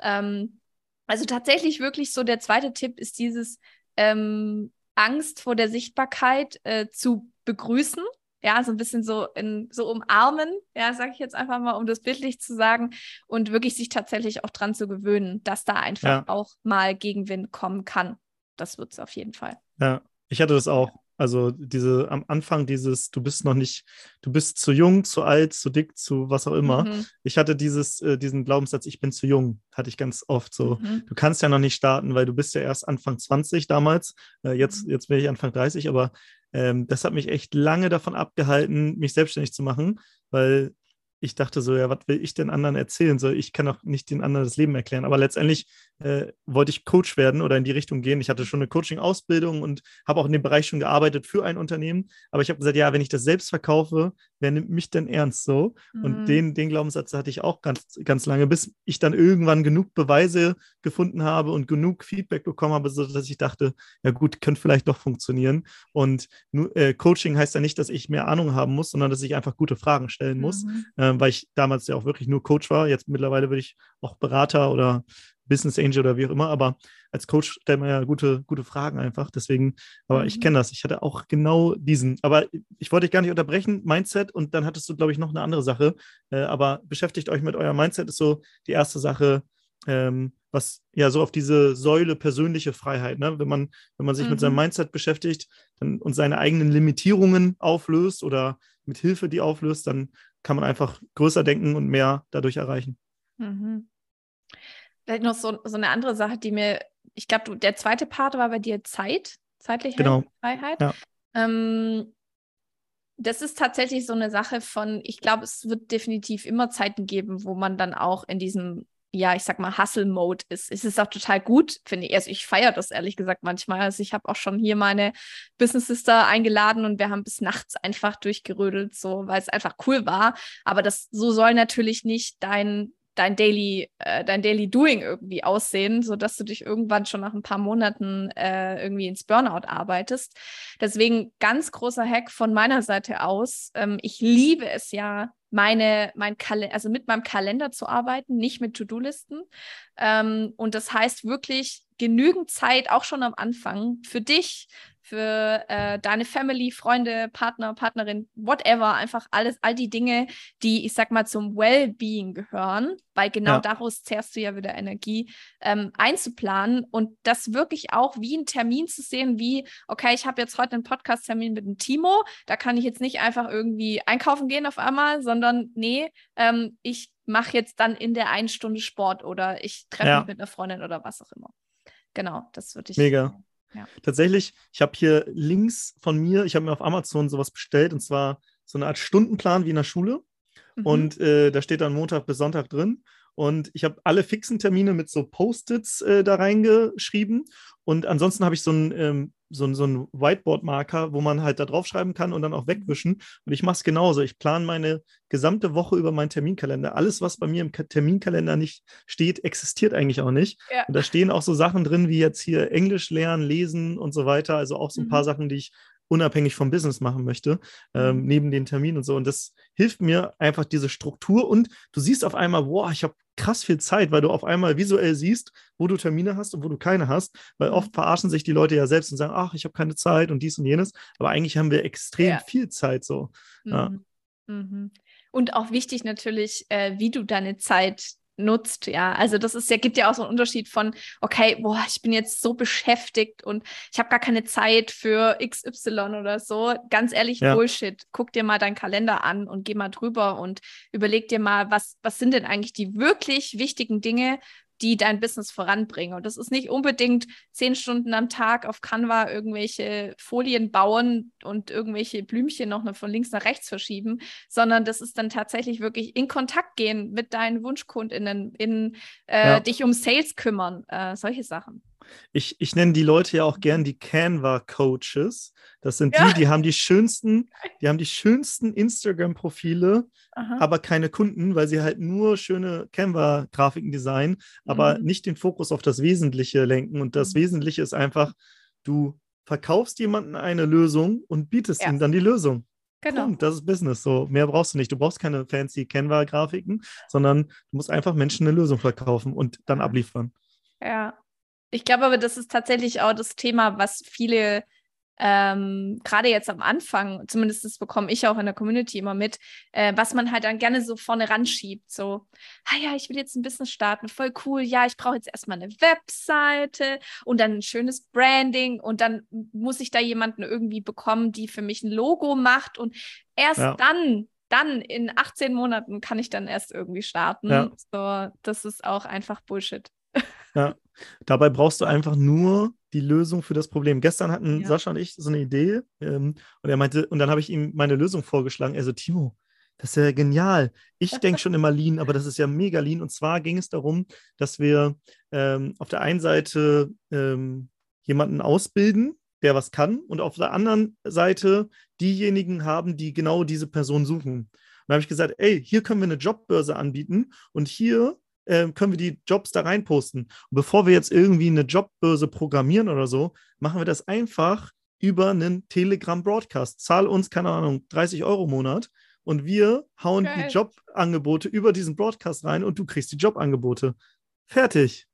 Ähm, also tatsächlich wirklich so der zweite Tipp ist dieses, ähm, Angst vor der Sichtbarkeit äh, zu begrüßen. Ja, so ein bisschen so in so umarmen, ja, sage ich jetzt einfach mal, um das bildlich zu sagen, und wirklich sich tatsächlich auch dran zu gewöhnen, dass da einfach ja. auch mal Gegenwind kommen kann. Das wird es auf jeden Fall. Ja, ich hatte das auch. Also diese am Anfang dieses, du bist noch nicht, du bist zu jung, zu alt, zu dick, zu was auch immer. Mhm. Ich hatte dieses, äh, diesen Glaubenssatz, ich bin zu jung, hatte ich ganz oft so. Mhm. Du kannst ja noch nicht starten, weil du bist ja erst Anfang 20 damals. Äh, jetzt, mhm. jetzt bin ich Anfang 30, aber ähm, das hat mich echt lange davon abgehalten, mich selbstständig zu machen, weil ich dachte so, ja, was will ich den anderen erzählen? So, ich kann auch nicht den anderen das Leben erklären. Aber letztendlich äh, wollte ich Coach werden oder in die Richtung gehen. Ich hatte schon eine Coaching-Ausbildung und habe auch in dem Bereich schon gearbeitet für ein Unternehmen. Aber ich habe gesagt, ja, wenn ich das selbst verkaufe, wer nimmt mich denn ernst so? Mhm. Und den, den Glaubenssatz hatte ich auch ganz, ganz lange, bis ich dann irgendwann genug Beweise gefunden habe und genug Feedback bekommen habe, sodass ich dachte, ja gut, könnte vielleicht doch funktionieren. Und äh, Coaching heißt ja nicht, dass ich mehr Ahnung haben muss, sondern dass ich einfach gute Fragen stellen muss. Mhm. Äh, äh, weil ich damals ja auch wirklich nur Coach war. Jetzt mittlerweile bin ich auch Berater oder Business Angel oder wie auch immer, aber als Coach stellt man ja gute, gute Fragen einfach. Deswegen, aber mhm. ich kenne das. Ich hatte auch genau diesen. Aber ich wollte dich gar nicht unterbrechen, Mindset, und dann hattest du, glaube ich, noch eine andere Sache. Äh, aber beschäftigt euch mit eurem Mindset, ist so die erste Sache, ähm, was ja so auf diese Säule persönliche Freiheit, ne? wenn man, wenn man sich mhm. mit seinem mhm. Mindset beschäftigt dann, und seine eigenen Limitierungen auflöst oder mit Hilfe die auflöst, dann kann man einfach größer denken und mehr dadurch erreichen. Mhm. Vielleicht noch so, so eine andere Sache, die mir, ich glaube, der zweite Part war bei dir Zeit, zeitliche genau. Freiheit. Ja. Ähm, das ist tatsächlich so eine Sache von, ich glaube, es wird definitiv immer Zeiten geben, wo man dann auch in diesem ja, ich sag mal, Hustle-Mode ist. Es ist auch total gut, finde ich. Also ich feiere das ehrlich gesagt manchmal. Also ich habe auch schon hier meine Business Sister eingeladen und wir haben bis nachts einfach durchgerödelt, so, weil es einfach cool war. Aber das so soll natürlich nicht dein dein Daily, äh, dein Daily Doing irgendwie aussehen, sodass du dich irgendwann schon nach ein paar Monaten äh, irgendwie ins Burnout arbeitest. Deswegen ganz großer Hack von meiner Seite aus. Ähm, ich liebe es ja, meine, mein also mit meinem Kalender zu arbeiten, nicht mit To-Do-Listen. Ähm, und das heißt wirklich genügend Zeit, auch schon am Anfang, für dich, für äh, deine Family, Freunde, Partner, Partnerin, whatever, einfach alles, all die Dinge, die, ich sag mal, zum Wellbeing gehören, weil genau ja. daraus zehrst du ja wieder Energie, ähm, einzuplanen und das wirklich auch wie ein Termin zu sehen, wie, okay, ich habe jetzt heute einen Podcast-Termin mit dem Timo, da kann ich jetzt nicht einfach irgendwie einkaufen gehen auf einmal, sondern nee, ähm, ich mache jetzt dann in der einen Stunde Sport oder ich treffe ja. mich mit einer Freundin oder was auch immer. Genau, das würde ich. Mega. Ja. Tatsächlich, ich habe hier Links von mir, ich habe mir auf Amazon sowas bestellt und zwar so eine Art Stundenplan wie in der Schule. Mhm. Und äh, da steht dann Montag bis Sonntag drin. Und ich habe alle fixen Termine mit so Post-its äh, da reingeschrieben. Und ansonsten habe ich so ein ähm, so, ein, so ein Whiteboard-Marker, wo man halt da draufschreiben kann und dann auch wegwischen. Und ich mache es genauso. Ich plane meine gesamte Woche über meinen Terminkalender. Alles, was bei mir im Terminkalender nicht steht, existiert eigentlich auch nicht. Ja. Und da stehen auch so Sachen drin, wie jetzt hier Englisch lernen, lesen und so weiter. Also auch so ein mhm. paar Sachen, die ich unabhängig vom Business machen möchte, ähm, mhm. neben den Terminen und so. Und das hilft mir einfach diese Struktur. Und du siehst auf einmal, boah, ich habe krass viel Zeit, weil du auf einmal visuell siehst, wo du Termine hast und wo du keine hast. Weil mhm. oft verarschen sich die Leute ja selbst und sagen, ach, ich habe keine Zeit und dies und jenes. Aber eigentlich haben wir extrem ja. viel Zeit so. Mhm. Ja. Mhm. Und auch wichtig natürlich, äh, wie du deine Zeit nutzt, ja. Also das ist ja, gibt ja auch so einen Unterschied von, okay, boah, ich bin jetzt so beschäftigt und ich habe gar keine Zeit für XY oder so. Ganz ehrlich, ja. Bullshit. Guck dir mal deinen Kalender an und geh mal drüber und überleg dir mal, was, was sind denn eigentlich die wirklich wichtigen Dinge, die dein Business voranbringen. Und das ist nicht unbedingt zehn Stunden am Tag auf Canva irgendwelche Folien bauen und irgendwelche Blümchen noch von links nach rechts verschieben, sondern das ist dann tatsächlich wirklich in Kontakt gehen mit deinen WunschkundInnen, in äh, ja. dich um Sales kümmern, äh, solche Sachen. Ich, ich nenne die Leute ja auch gern die Canva-Coaches. Das sind ja. die, die haben die schönsten, die haben die schönsten Instagram-Profile, aber keine Kunden, weil sie halt nur schöne Canva-Grafiken designen, aber mhm. nicht den Fokus auf das Wesentliche lenken. Und das mhm. Wesentliche ist einfach, du verkaufst jemanden eine Lösung und bietest ja. ihm dann die Lösung. Genau. Punkt, das ist Business. So, mehr brauchst du nicht. Du brauchst keine fancy Canva-Grafiken, sondern du musst einfach Menschen eine Lösung verkaufen und dann abliefern. Ja, ich glaube aber, das ist tatsächlich auch das Thema, was viele ähm, gerade jetzt am Anfang, zumindest das bekomme ich auch in der Community immer mit, äh, was man halt dann gerne so vorne ranschiebt. So, ah ja, ich will jetzt ein Business starten, voll cool. Ja, ich brauche jetzt erstmal eine Webseite und dann ein schönes Branding und dann muss ich da jemanden irgendwie bekommen, die für mich ein Logo macht und erst ja. dann dann in 18 Monaten kann ich dann erst irgendwie starten. Ja. So, das ist auch einfach Bullshit. Ja, dabei brauchst du einfach nur die Lösung für das Problem. Gestern hatten ja. Sascha und ich so eine Idee ähm, und er meinte, und dann habe ich ihm meine Lösung vorgeschlagen. Er so, Timo, das ist ja genial. Ich denke schon immer Lean, aber das ist ja mega Lean. Und zwar ging es darum, dass wir ähm, auf der einen Seite ähm, jemanden ausbilden, der was kann, und auf der anderen Seite diejenigen haben, die genau diese Person suchen. Und da habe ich gesagt, ey, hier können wir eine Jobbörse anbieten und hier äh, können wir die Jobs da reinposten. Und bevor wir jetzt irgendwie eine Jobbörse programmieren oder so, machen wir das einfach über einen Telegram-Broadcast. Zahl uns, keine Ahnung, 30 Euro im Monat und wir hauen Geil. die Jobangebote über diesen Broadcast rein und du kriegst die Jobangebote. Fertig.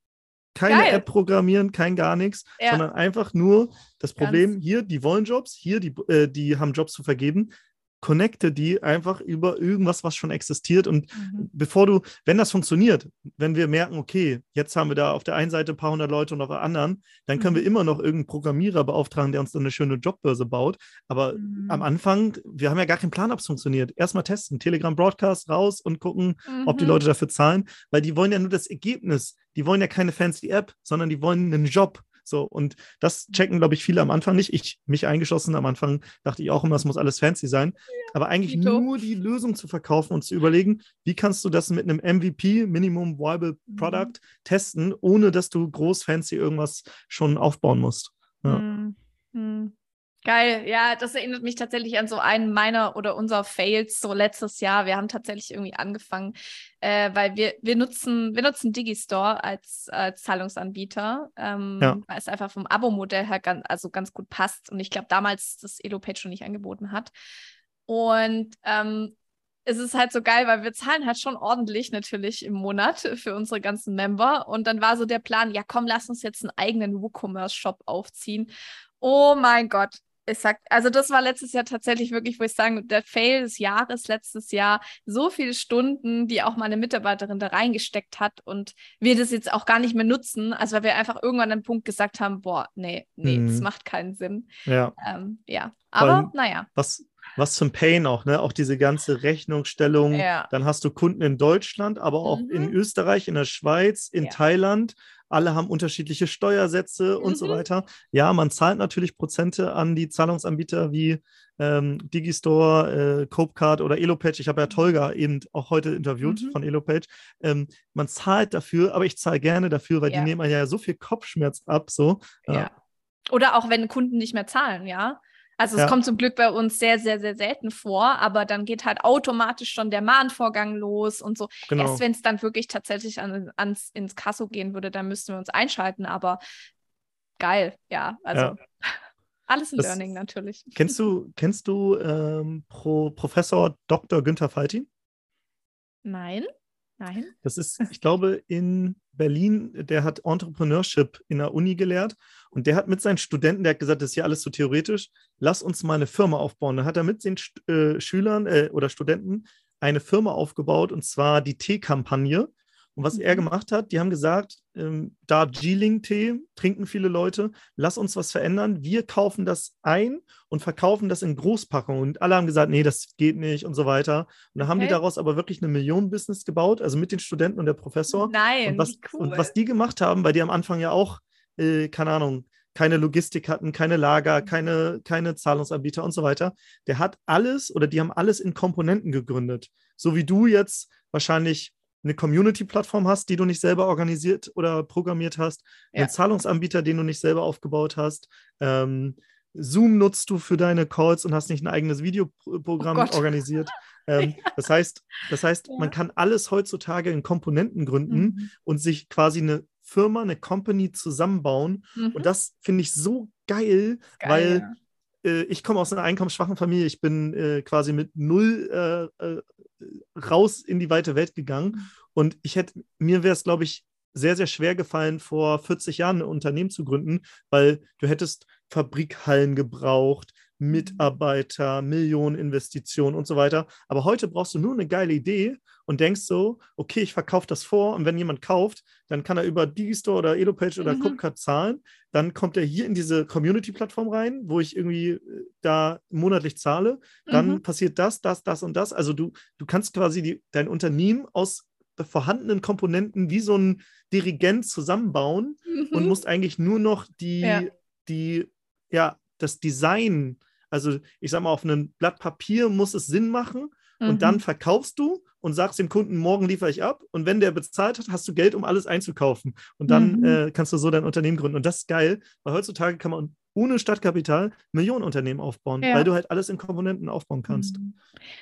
Keine Geil. App programmieren, kein gar nichts, ja. sondern einfach nur das Problem, Ganz. hier, die wollen Jobs, hier, die, äh, die haben Jobs zu vergeben connecte die einfach über irgendwas, was schon existiert. Und mhm. bevor du, wenn das funktioniert, wenn wir merken, okay, jetzt haben wir da auf der einen Seite ein paar hundert Leute und auf der anderen, dann können mhm. wir immer noch irgendeinen Programmierer beauftragen, der uns dann eine schöne Jobbörse baut. Aber mhm. am Anfang, wir haben ja gar keinen Plan, ob es funktioniert. Erstmal testen, Telegram Broadcast raus und gucken, ob die mhm. Leute dafür zahlen, weil die wollen ja nur das Ergebnis. Die wollen ja keine fancy App, sondern die wollen einen Job. So, und das checken, glaube ich, viele am Anfang nicht. Ich, mich eingeschossen, am Anfang dachte ich auch immer, es muss alles fancy sein. Aber eigentlich nur die Lösung zu verkaufen und zu überlegen, wie kannst du das mit einem MVP, Minimum Viable mhm. Product, mhm. testen, ohne dass du groß fancy irgendwas schon aufbauen musst. Ja. Mhm. Geil, ja, das erinnert mich tatsächlich an so einen meiner oder unserer Fails so letztes Jahr. Wir haben tatsächlich irgendwie angefangen, äh, weil wir, wir nutzen, wir nutzen Digistore als, als Zahlungsanbieter, ähm, ja. weil es einfach vom Abo-Modell her ganz, also ganz gut passt. Und ich glaube, damals das EloPage schon nicht angeboten hat. Und ähm, es ist halt so geil, weil wir zahlen halt schon ordentlich natürlich im Monat für unsere ganzen Member. Und dann war so der Plan, ja komm, lass uns jetzt einen eigenen WooCommerce-Shop aufziehen. Oh mein Gott, sag, also das war letztes Jahr tatsächlich wirklich, wo ich sagen, der Fail des Jahres letztes Jahr, so viele Stunden, die auch meine Mitarbeiterin da reingesteckt hat und wir das jetzt auch gar nicht mehr nutzen, also weil wir einfach irgendwann an den Punkt gesagt haben, boah, nee, nee, mhm. das macht keinen Sinn. Ja. Ähm, ja, aber naja. Was, was zum Pain auch, ne? Auch diese ganze Rechnungsstellung. Ja. Dann hast du Kunden in Deutschland, aber auch mhm. in Österreich, in der Schweiz, in ja. Thailand alle haben unterschiedliche Steuersätze mhm. und so mhm. weiter. Ja, man zahlt natürlich Prozente an die Zahlungsanbieter wie ähm, Digistore, äh, Copecard oder Elopage. Ich habe ja. Tolga eben auch heute interviewt mhm. von Elopage. Ähm, man zahlt dafür, aber ich zahle gerne dafür, weil ja. die nehmen ja so viel Kopfschmerz ab. So. Ja. Oder auch wenn Kunden nicht mehr zahlen, ja. Also es ja. kommt zum Glück bei uns sehr, sehr, sehr selten vor, aber dann geht halt automatisch schon der Mahnvorgang los und so. Genau. Erst wenn es dann wirklich tatsächlich an, ans, ins Kasso gehen würde, dann müssten wir uns einschalten, aber geil, ja. Also ja. alles ein das, Learning natürlich. Kennst du, kennst du ähm, Pro, Professor Dr. Günther Faltin? Nein. Nein. Das ist, ich glaube, in Berlin, der hat Entrepreneurship in der Uni gelehrt und der hat mit seinen Studenten, der hat gesagt, das ist ja alles zu theoretisch, lass uns mal eine Firma aufbauen. Dann hat er mit den äh, Schülern äh, oder Studenten eine Firma aufgebaut und zwar die Tee-Kampagne. Und was er mhm. gemacht hat, die haben gesagt, ähm, da Geeling-Tee trinken viele Leute, lass uns was verändern. Wir kaufen das ein und verkaufen das in Großpackungen. Und alle haben gesagt, nee, das geht nicht und so weiter. Und dann haben die daraus aber wirklich eine Million-Business gebaut, also mit den Studenten und der Professor. Nein, und was, cool. und was die gemacht haben, weil die am Anfang ja auch, äh, keine Ahnung, keine Logistik hatten, keine Lager, mhm. keine, keine Zahlungsanbieter und so weiter. Der hat alles oder die haben alles in Komponenten gegründet. So wie du jetzt wahrscheinlich eine Community-Plattform hast, die du nicht selber organisiert oder programmiert hast, ja. einen Zahlungsanbieter, den du nicht selber aufgebaut hast. Ähm, Zoom nutzt du für deine Calls und hast nicht ein eigenes Videoprogramm oh organisiert. Ähm, ja. Das heißt, das heißt ja. man kann alles heutzutage in Komponenten gründen mhm. und sich quasi eine Firma, eine Company zusammenbauen. Mhm. Und das finde ich so geil, geil weil äh, ich komme aus einer einkommensschwachen Familie. Ich bin äh, quasi mit null äh, äh raus in die weite Welt gegangen. Mhm. Und ich hätte, mir wäre es, glaube ich, sehr, sehr schwer gefallen, vor 40 Jahren ein Unternehmen zu gründen, weil du hättest Fabrikhallen gebraucht. Mitarbeiter, Millionen Investitionen und so weiter. Aber heute brauchst du nur eine geile Idee und denkst so, okay, ich verkaufe das vor und wenn jemand kauft, dann kann er über Digistore oder Elopage oder Mhm. Zahlen. Dann kommt er hier in diese Community-Plattform rein, wo ich irgendwie äh, da monatlich zahle. Dann Mhm. passiert das, das, das und das. Also du, du kannst quasi die, dein Unternehmen aus vorhandenen Komponenten wie so ein Dirigent zusammenbauen und Mhm. musst eigentlich nur noch die, Ja. die, ja, das Design, also ich sag mal, auf einem Blatt Papier muss es Sinn machen und dann Mhm. verkaufst du und sagst dem Kunden, morgen liefere ich ab und wenn der bezahlt hat, hast du Geld, um alles einzukaufen und dann Mhm. äh, kannst du so dein Unternehmen gründen und das ist geil, weil heutzutage kann man ohne Stadtkapital Millionenunternehmen aufbauen, Ja. weil du halt alles in Komponenten aufbauen kannst. Mhm.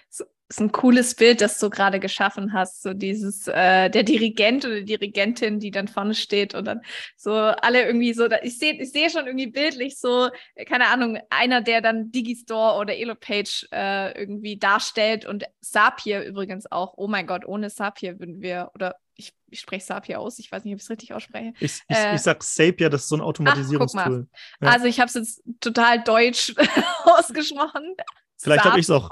So, ist ein cooles Bild, das du gerade geschaffen hast. So dieses, äh, der Dirigent oder die Dirigentin, die dann vorne steht und dann so alle irgendwie so, da, ich sehe ich sehe schon irgendwie bildlich so, keine Ahnung, einer, der dann Digistore oder Elopage äh, irgendwie darstellt und Sapir übrigens auch. Oh mein Gott, ohne Sapir würden wir, oder ich, ich spreche Sapir aus, ich weiß nicht, ob ich es richtig ausspreche. Ich, ich, Äh, ich sag Zapier, das ist so ein Automatisierungstool. Ja. Also ich habe es jetzt total deutsch ausgesprochen. Vielleicht habe ich es auch.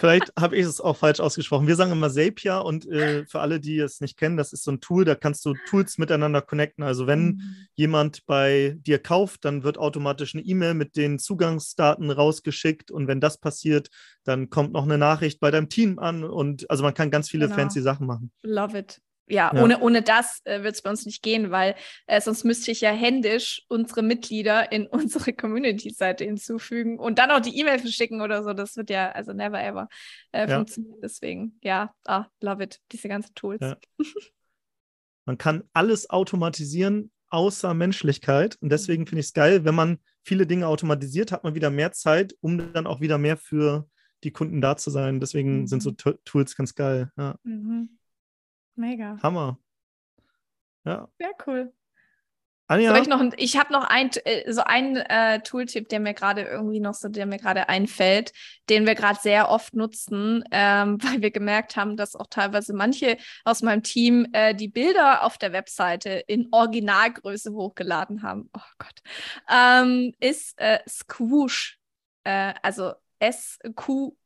Vielleicht habe ich es auch falsch ausgesprochen. Wir sagen immer Zapier und äh, für alle, die es nicht kennen, das ist so ein Tool, da kannst du Tools miteinander connecten. Also wenn Mhm. jemand bei dir kauft, dann wird automatisch eine E-Mail mit den Zugangsdaten rausgeschickt und wenn das passiert, dann kommt noch eine Nachricht bei deinem Team an und also man kann ganz viele Genau. fancy Sachen machen. Love it. Ja, Ja. Ohne, ohne das äh, wird es bei uns nicht gehen, weil äh, sonst müsste ich ja händisch unsere Mitglieder in unsere Community-Seite hinzufügen und dann auch die E-Mail verschicken oder so. Das wird ja, also never ever äh, Ja. funktionieren. Deswegen, ja, ah, love it. Diese ganzen Tools. Ja. Man kann alles automatisieren außer Menschlichkeit und deswegen finde ich es geil, wenn man viele Dinge automatisiert, hat man wieder mehr Zeit, um dann auch wieder mehr für die Kunden da zu sein. Deswegen sind so Mhm. Tu- Tools ganz geil. Ja. Mhm. Mega. Hammer. Ja. Sehr cool. Anja, Soll ich noch ein, ich habe noch ein, äh, so einen äh, Tooltip, der mir gerade irgendwie noch so, der mir gerade einfällt, den wir gerade sehr oft nutzen, ähm, weil wir gemerkt haben, dass auch teilweise manche aus meinem Team äh, die Bilder auf der Webseite in Originalgröße hochgeladen haben. Oh Gott. Ähm, ist äh, Squoosh. Äh, also S-Q-U-O-O-S-H.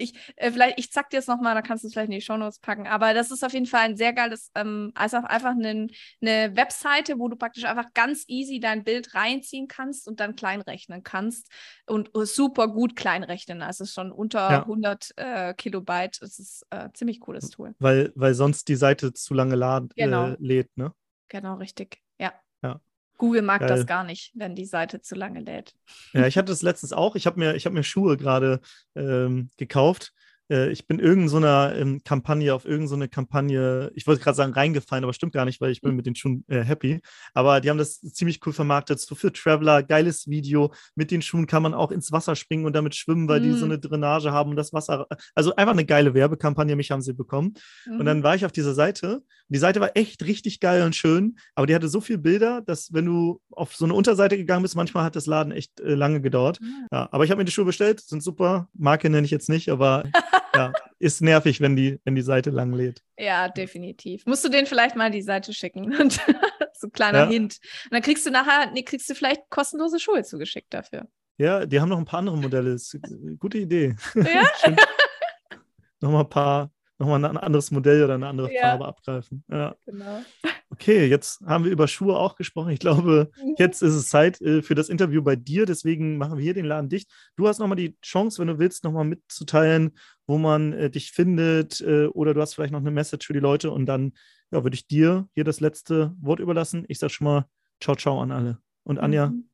Ich, äh, vielleicht, ich zack dir es nochmal, dann kannst du es vielleicht in die Shownotes packen. Aber das ist auf jeden Fall ein sehr geiles, ähm, also einfach eine, eine Webseite, wo du praktisch einfach ganz easy dein Bild reinziehen kannst und dann kleinrechnen kannst. Und äh, super gut kleinrechnen. Also schon unter Ja. 100 äh, Kilobyte. Das ist äh, ziemlich cooles Tool. weil, weil sonst die Seite zu lange lad, Genau. äh, lädt, ne? Genau, richtig. Ja. Ja. Google mag Geil. das gar nicht, wenn die Seite zu lange lädt. Ja, ich hatte das letztens auch. Ich habe mir, ich hab mir Schuhe gerade ähm, gekauft. Äh, ich bin irgend so einer ähm, Kampagne, auf irgendeine so Kampagne, ich wollte gerade sagen reingefallen, aber stimmt gar nicht, weil ich bin mit den Schuhen äh, happy. Aber die haben das ziemlich cool vermarktet. So für Traveler, geiles Video. Mit den Schuhen kann man auch ins Wasser springen und damit schwimmen, weil die so eine Drainage haben und das Wasser. Also einfach eine geile Werbekampagne, mich haben sie bekommen. Und Mhm. dann war ich auf dieser Seite. Und die Seite war echt richtig geil und schön, aber die hatte so viele Bilder, dass wenn du auf so eine Unterseite gegangen bist, manchmal hat das Laden echt äh, lange gedauert. Ah. Ja, aber ich habe mir die Schuhe bestellt, sind super. Marke nenne ich jetzt nicht, aber ja, ist nervig, wenn die, wenn die Seite lang lädt. Ja, definitiv. Musst du denen vielleicht mal die Seite schicken. Und so ein kleiner Ja. Hint. Und dann kriegst du nachher, nee, kriegst du vielleicht kostenlose Schuhe zugeschickt dafür. Ja, die haben noch ein paar andere Modelle. Ist, äh, gute Idee. Ja? Nochmal ein paar, nochmal ein anderes Modell oder eine andere Ja. Farbe abgreifen. Ja. Genau. Okay, jetzt haben wir über Schuhe auch gesprochen. Ich glaube, Mhm. jetzt ist es Zeit äh, für das Interview bei dir. Deswegen machen wir hier den Laden dicht. Du hast nochmal die Chance, wenn du willst, nochmal mitzuteilen, wo man äh, dich findet. Äh, oder du hast vielleicht noch eine Message für die Leute. Und dann ja, würde ich dir hier das letzte Wort überlassen. Ich sage schon mal Ciao, ciao an alle. Und Anja, Mhm.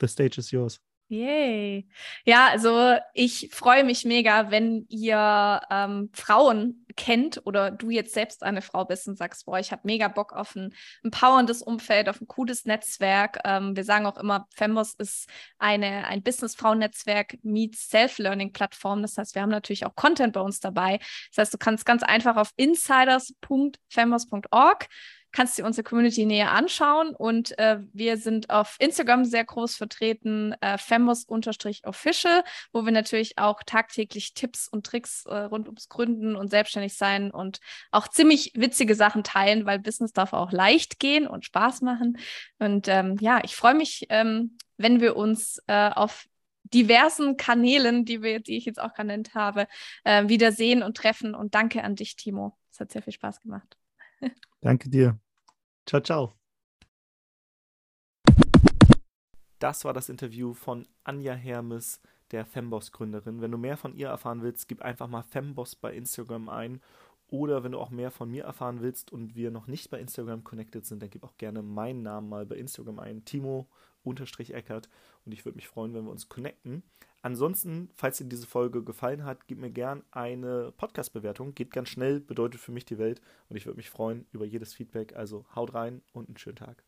the stage is yours. Yay. Ja, also ich freue mich mega, wenn ihr ähm, Frauen kennt oder du jetzt selbst eine Frau bist und sagst, boah, ich habe mega Bock auf ein empowerndes Umfeld, auf ein cooles Netzwerk. Ähm, wir sagen auch immer, Fembos ist eine, ein Business-Frauen-Netzwerk meets Self-Learning-Plattform. Das heißt, wir haben natürlich auch Content bei uns dabei. Das heißt, du kannst ganz einfach auf insiders.fembos.org kannst du dir unsere Community näher anschauen. Und äh, wir sind auf Instagram sehr groß vertreten, äh, fembos-official, wo wir natürlich auch tagtäglich Tipps und Tricks äh, rund ums Gründen und selbstständig sein und auch ziemlich witzige Sachen teilen, weil Business darf auch leicht gehen und Spaß machen. Und ähm, ja, ich freue mich, ähm, wenn wir uns äh, auf diversen Kanälen, die, wir, die ich jetzt auch genannt habe, äh, wiedersehen und treffen. Und danke an dich, Timo. Es hat sehr viel Spaß gemacht. Danke dir. Ciao, ciao. Das war das Interview von Anja Hermes, der Femboss-Gründerin. Wenn du mehr von ihr erfahren willst, gib einfach mal Femboss bei Instagram ein. Oder wenn du auch mehr von mir erfahren willst und wir noch nicht bei Instagram connected sind, dann gib auch gerne meinen Namen mal bei Instagram ein. Timo unterstrich Eckert und ich würde mich freuen, wenn wir uns connecten. Ansonsten, falls dir diese Folge gefallen hat, gib mir gern eine Podcast-Bewertung. Geht ganz schnell, bedeutet für mich die Welt und ich würde mich freuen über jedes Feedback. Also haut rein und einen schönen Tag.